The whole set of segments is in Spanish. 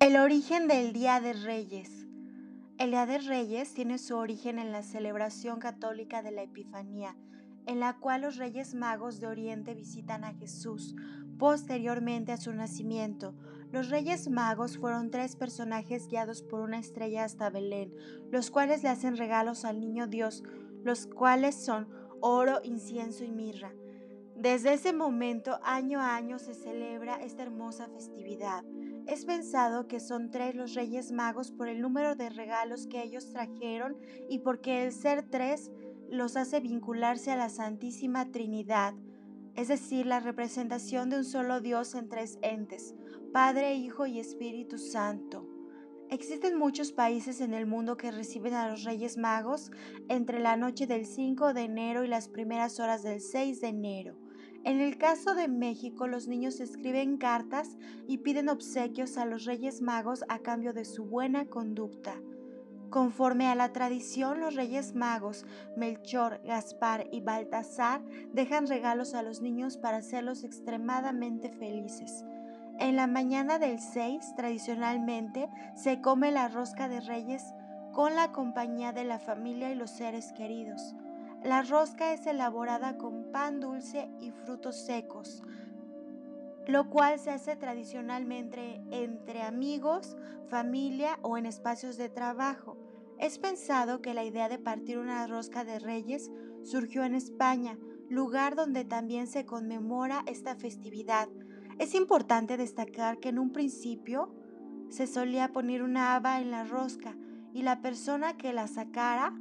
El origen del Día de Reyes. El Día de Reyes tiene su origen en la celebración católica de la Epifanía, en la cual los Reyes Magos de Oriente visitan a Jesús posteriormente a su nacimiento. Los Reyes Magos fueron tres personajes guiados por una estrella hasta Belén, los cuales le hacen regalos al niño Dios, los cuales son oro, incienso y mirra. Desde ese momento, año a año, se celebra esta hermosa festividad. Es pensado que son tres los Reyes Magos por el número de regalos que ellos trajeron y porque el ser tres los hace vincularse a la Santísima Trinidad, es decir, la representación de un solo Dios en tres entes, Padre, Hijo y Espíritu Santo. Existen muchos países en el mundo que reciben a los Reyes Magos entre la noche del 5 de enero y las primeras horas del 6 de enero. En el caso de México, los niños escriben cartas y piden obsequios a los Reyes Magos a cambio de su buena conducta. Conforme a la tradición, los Reyes Magos, Melchor, Gaspar y Baltasar, dejan regalos a los niños para hacerlos extremadamente felices. En la mañana del 6, tradicionalmente, se come la rosca de Reyes con la compañía de la familia y los seres queridos. La rosca es elaborada con pan dulce y frutos secos, lo cual se hace tradicionalmente entre amigos, familia o en espacios de trabajo. Es pensado que la idea de partir una rosca de reyes surgió en España, lugar donde también se conmemora esta festividad. Es importante destacar que en un principio se solía poner una haba en la rosca y la persona que la sacara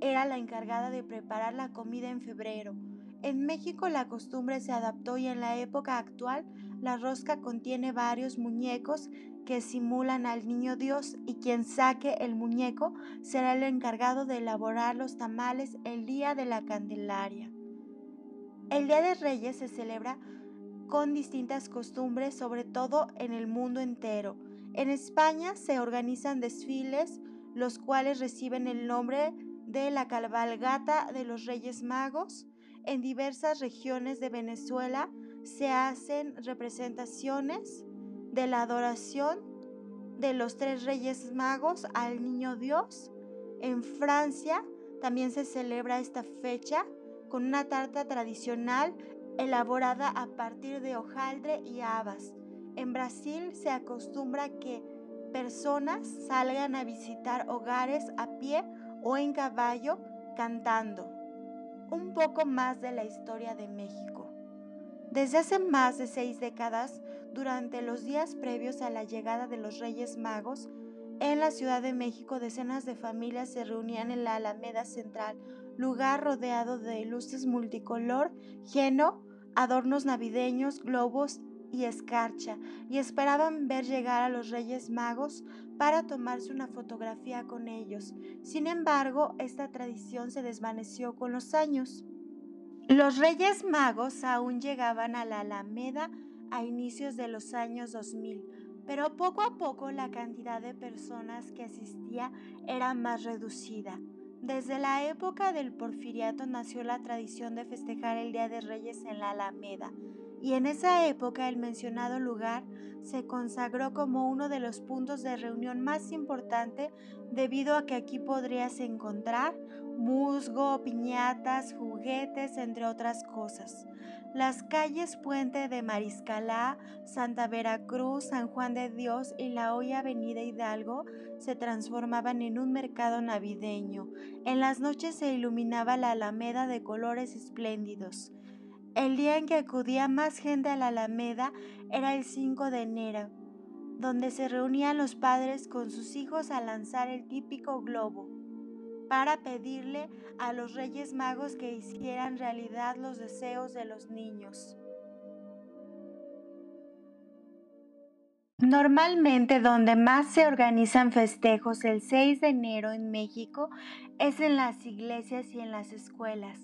era la encargada de preparar la comida en febrero. En México la costumbre se adaptó y en la época actual la rosca contiene varios muñecos que simulan al niño Dios y quien saque el muñeco será el encargado de elaborar los tamales el día de la Candelaria. El Día de Reyes se celebra con distintas costumbres, sobre todo en el mundo entero. En España se organizan desfiles, los cuales reciben el nombre de la cabalgata de los Reyes Magos. En diversas regiones de Venezuela se hacen representaciones de la adoración de los tres Reyes Magos al Niño Dios. En Francia también se celebra esta fecha con una tarta tradicional elaborada a partir de hojaldre y habas. En Brasil se acostumbra que personas salgan a visitar hogares a pie o en caballo cantando. Un poco más de la historia de México. Desde hace más de seis décadas, durante los días previos a la llegada de los Reyes Magos, en la Ciudad de México decenas de familias se reunían en la Alameda Central, lugar rodeado de luces multicolor, lleno, adornos navideños, globos y escarcha, y esperaban ver llegar a los Reyes Magos para tomarse una fotografía con ellos. Sin embargo, esta tradición se desvaneció con los años. Los Reyes Magos aún llegaban a la Alameda a inicios de los años 2000, pero poco a poco la cantidad de personas que asistía era más reducida. Desde la época del porfiriato nació la tradición de festejar el Día de Reyes en la Alameda, y en esa época el mencionado lugar se consagró como uno de los puntos de reunión más importante debido a que aquí podrías encontrar musgo, piñatas, juguetes, entre otras cosas. Las calles Puente de Mariscalá, Santa Veracruz, San Juan de Dios y la hoy Avenida Hidalgo se transformaban en un mercado navideño. En las noches se iluminaba la alameda de colores espléndidos. El día en que acudía más gente a la Alameda era el 5 de enero, donde se reunían los padres con sus hijos a lanzar el típico globo para pedirle a los Reyes Magos que hicieran realidad los deseos de los niños. Normalmente donde más se organizan festejos el 6 de enero en México es en las iglesias y en las escuelas.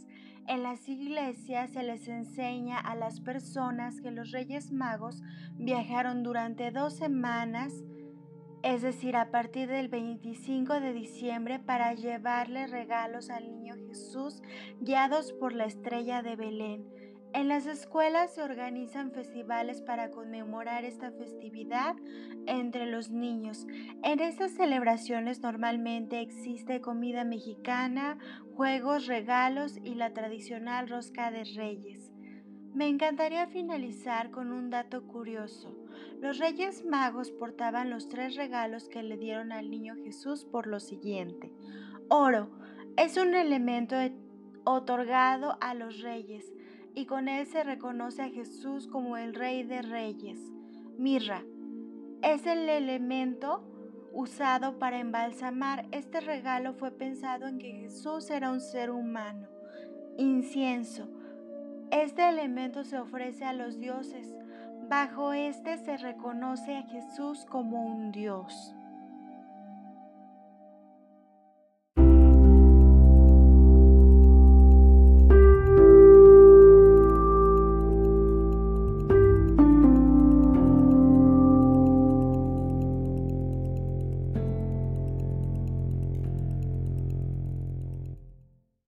En las iglesias se les enseña a las personas que los Reyes Magos viajaron durante dos semanas, es decir, a partir del 25 de diciembre, para llevarle regalos al niño Jesús guiados por la estrella de Belén. En las escuelas se organizan festivales para conmemorar esta festividad entre los niños. En estas celebraciones normalmente existe comida mexicana, juegos, regalos y la tradicional rosca de reyes. Me encantaría finalizar con un dato curioso. Los reyes magos portaban los tres regalos que le dieron al niño Jesús por lo siguiente. Oro es un elemento otorgado a los reyes y con él se reconoce a Jesús como el Rey de Reyes. Mirra es el elemento usado para embalsamar. Este regalo fue pensado en que Jesús era un ser humano. Incienso. Este elemento se ofrece a los dioses. Bajo este se reconoce a Jesús como un dios.